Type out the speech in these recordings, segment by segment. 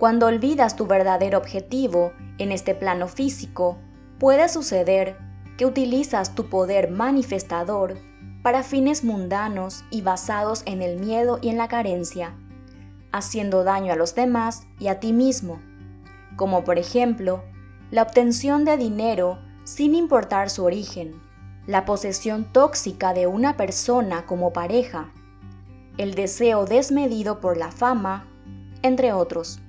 Cuando olvidas tu verdadero objetivo en este plano físico, puede suceder que utilizas tu poder manifestador para fines mundanos y basados en el miedo y en la carencia, haciendo daño a los demás y a ti mismo, como por ejemplo la obtención de dinero sin importar su origen, la posesión tóxica de una persona como pareja, el deseo desmedido por la fama, entre otros.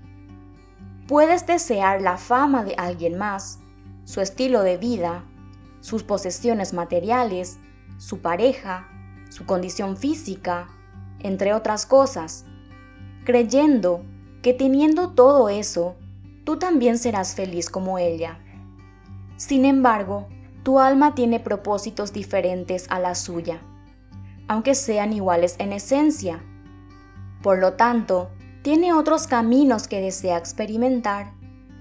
Puedes desear la fama de alguien más, su estilo de vida, sus posesiones materiales, su pareja, su condición física, entre otras cosas, creyendo que teniendo todo eso, tú también serás feliz como ella. Sin embargo, tu alma tiene propósitos diferentes a la suya, aunque sean iguales en esencia. Por lo tanto, tiene otros caminos que desea experimentar,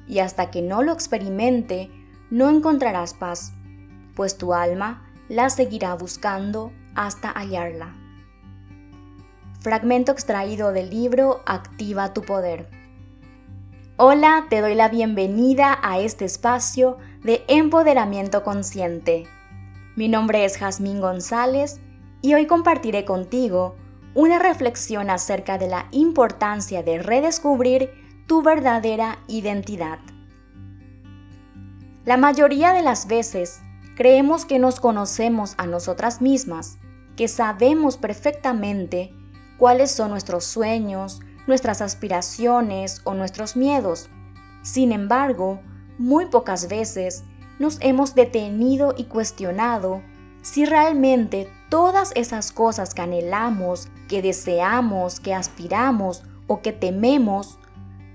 y hasta que no lo experimente, no encontrarás paz, pues tu alma la seguirá buscando hasta hallarla. Fragmento extraído del libro Activa tu poder. Hola, te doy la bienvenida a este espacio de empoderamiento consciente. Mi nombre es Jazmín González y hoy compartiré contigo una reflexión acerca de la importancia de redescubrir tu verdadera identidad. La mayoría de las veces creemos que nos conocemos a nosotras mismas, que sabemos perfectamente cuáles son nuestros sueños, nuestras aspiraciones o nuestros miedos. Sin embargo, muy pocas veces nos hemos detenido y cuestionado si realmente todas esas cosas que anhelamos, que deseamos, que aspiramos o que tememos,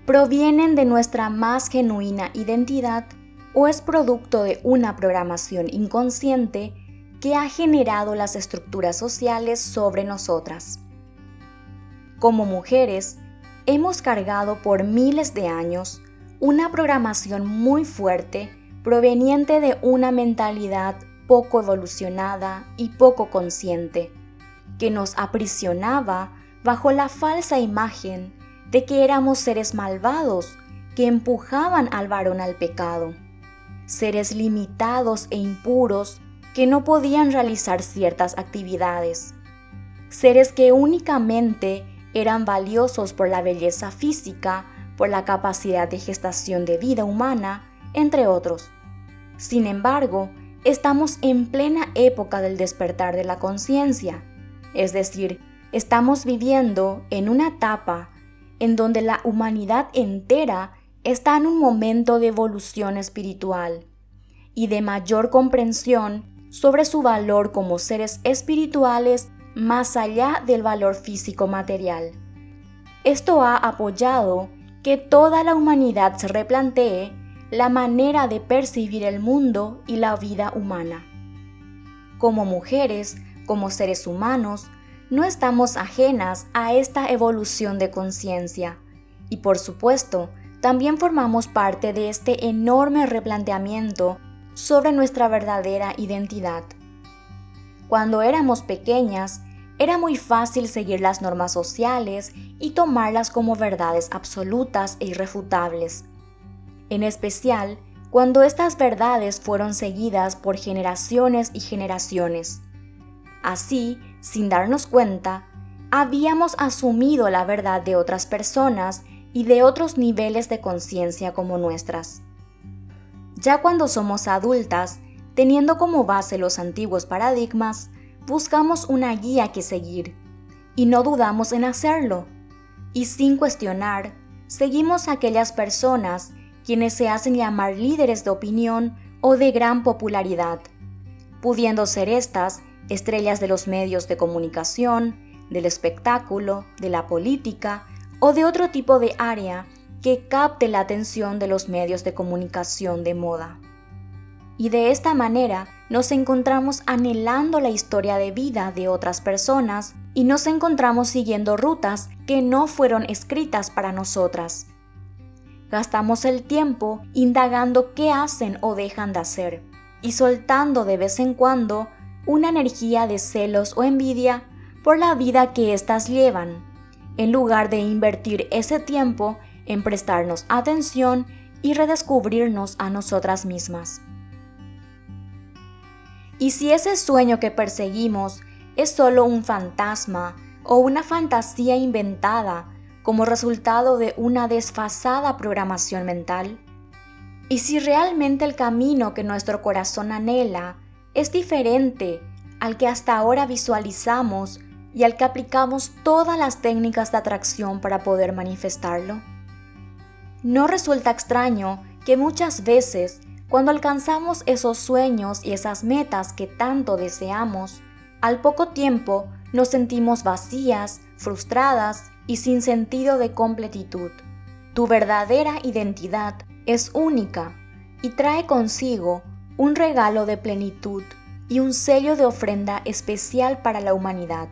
provienen de nuestra más genuina identidad o es producto de una programación inconsciente que ha generado las estructuras sociales sobre nosotras. Como mujeres, hemos cargado por miles de años una programación muy fuerte proveniente de una mentalidad poco evolucionada y poco consciente, que nos aprisionaba bajo la falsa imagen de que éramos seres malvados que empujaban al varón al pecado, seres limitados e impuros que no podían realizar ciertas actividades, seres que únicamente eran valiosos por la belleza física por la capacidad de gestación de vida humana, entre otros. Sin embargo, estamos en plena época del despertar de la conciencia, es decir, estamos viviendo en una etapa en donde la humanidad entera está en un momento de evolución espiritual y de mayor comprensión sobre su valor como seres espirituales más allá del valor físico material. Esto ha apoyado que toda la humanidad se replantee la manera de percibir el mundo y la vida humana. Como mujeres, como seres humanos, no estamos ajenas a esta evolución de conciencia y por supuesto, también formamos parte de este enorme replanteamiento sobre nuestra verdadera identidad. Cuando éramos pequeñas, era muy fácil seguir las normas sociales y tomarlas como verdades absolutas e irrefutables. En especial, cuando estas verdades fueron seguidas por generaciones y generaciones. Así, sin darnos cuenta, habíamos asumido la verdad de otras personas y de otros niveles de conciencia como nuestras. Ya cuando somos adultas, teniendo como base los antiguos paradigmas, buscamos una guía que seguir y no dudamos en hacerlo. Y sin cuestionar, seguimos a aquellas personas quienes se hacen llamar líderes de opinión o de gran popularidad, pudiendo ser estas estrellas de los medios de comunicación, del espectáculo, de la política o de otro tipo de área que capte la atención de los medios de comunicación de moda. Y de esta manera nos encontramos anhelando la historia de vida de otras personas y nos encontramos siguiendo rutas que no fueron escritas para nosotras. Gastamos el tiempo indagando qué hacen o dejan de hacer y soltando de vez en cuando una energía de celos o envidia por la vida que éstas llevan, en lugar de invertir ese tiempo en prestarnos atención y redescubrirnos a nosotras mismas. Y si ese sueño que perseguimos es solo un fantasma o una fantasía inventada como resultado de una desfasada programación mental, y si realmente el camino que nuestro corazón anhela es diferente al que hasta ahora visualizamos y al que aplicamos todas las técnicas de atracción para poder manifestarlo. No resulta extraño que muchas veces, cuando alcanzamos esos sueños y esas metas que tanto deseamos, al poco tiempo nos sentimos vacías, frustradas y sin sentido de completitud. Tu verdadera identidad es única y trae consigo un regalo de plenitud y un sello de ofrenda especial para la humanidad.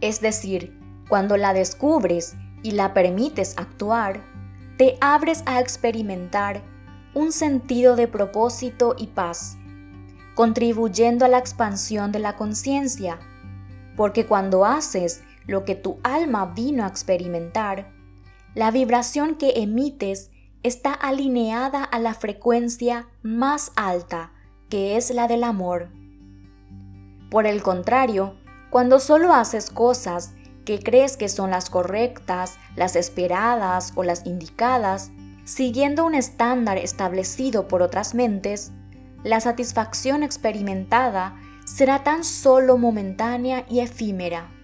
Es decir, cuando la descubres y la permites actuar, te abres a experimentar un sentido de propósito y paz, contribuyendo a la expansión de la conciencia, porque cuando haces lo que tu alma vino a experimentar, la vibración que emites está alineada a la frecuencia más alta, que es la del amor. Por el contrario, cuando solo haces cosas que crees que son las correctas, las esperadas o las indicadas, siguiendo un estándar establecido por otras mentes, la satisfacción experimentada será tan solo momentánea y efímera.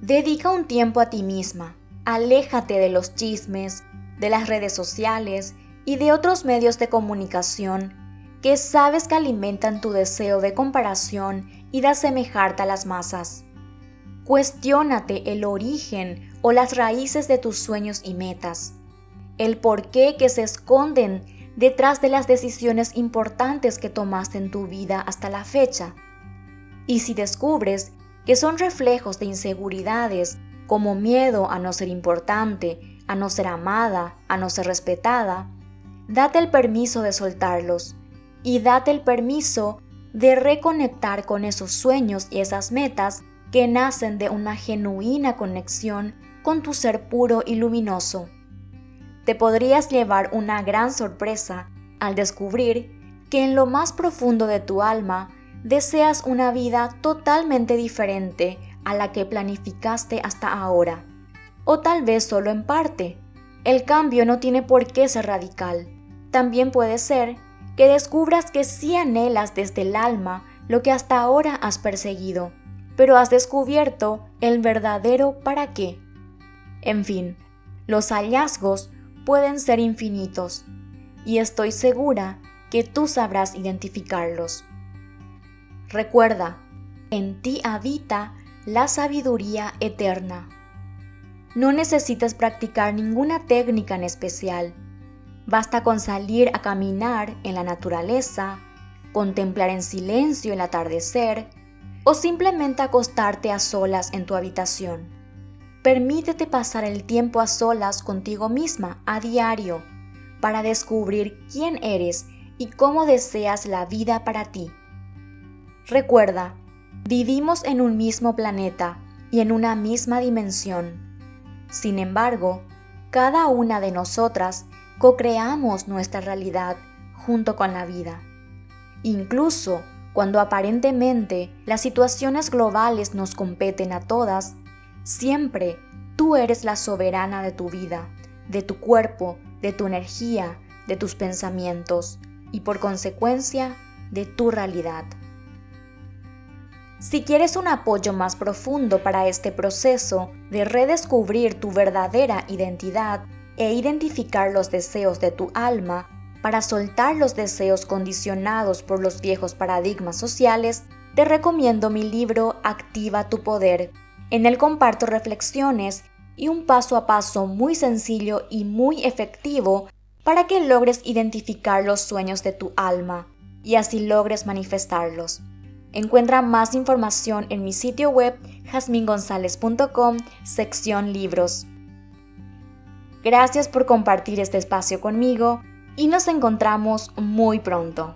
Dedica un tiempo a ti misma, aléjate de los chismes, de las redes sociales y de otros medios de comunicación que sabes que alimentan tu deseo de comparación y de asemejarte a las masas. Cuestiónate el origen o las raíces de tus sueños y metas, el porqué que se esconden detrás de las decisiones importantes que tomaste en tu vida hasta la fecha. Y si descubres que son reflejos de inseguridades como miedo a no ser importante, a no ser amada, a no ser respetada, date el permiso de soltarlos y date el permiso de reconectar con esos sueños y esas metas que nacen de una genuina conexión con tu ser puro y luminoso. Te podrías llevar una gran sorpresa al descubrir que en lo más profundo de tu alma deseas una vida totalmente diferente a la que planificaste hasta ahora. O tal vez solo en parte. El cambio no tiene por qué ser radical. También puede ser que descubras que sí anhelas desde el alma lo que hasta ahora has perseguido, pero has descubierto el verdadero para qué. En fin, los hallazgos pueden ser infinitos, y estoy segura que tú sabrás identificarlos. Recuerda, en ti habita la sabiduría eterna. No necesitas practicar ninguna técnica en especial Basta con salir a caminar en la naturaleza, contemplar en silencio el atardecer o simplemente acostarte a solas en tu habitación. Permítete pasar el tiempo a solas contigo misma a diario para descubrir quién eres y cómo deseas la vida para ti. Recuerda, vivimos en un mismo planeta y en una misma dimensión. Sin embargo, cada una de nosotras co-creamos nuestra realidad junto con la vida. Incluso cuando aparentemente las situaciones globales nos competen a todas, siempre tú eres la soberana de tu vida, de tu cuerpo, de tu energía, de tus pensamientos y por consecuencia de tu realidad. Si quieres un apoyo más profundo para este proceso de redescubrir tu verdadera identidad, e identificar los deseos de tu alma para soltar los deseos condicionados por los viejos paradigmas sociales, te recomiendo mi libro Activa tu Poder. En él comparto reflexiones y un paso a paso muy sencillo y muy efectivo para que logres identificar los sueños de tu alma y así logres manifestarlos. Encuentra más información en mi sitio web jasmingonzalez.com, sección libros. Gracias por compartir este espacio conmigo y nos encontramos muy pronto.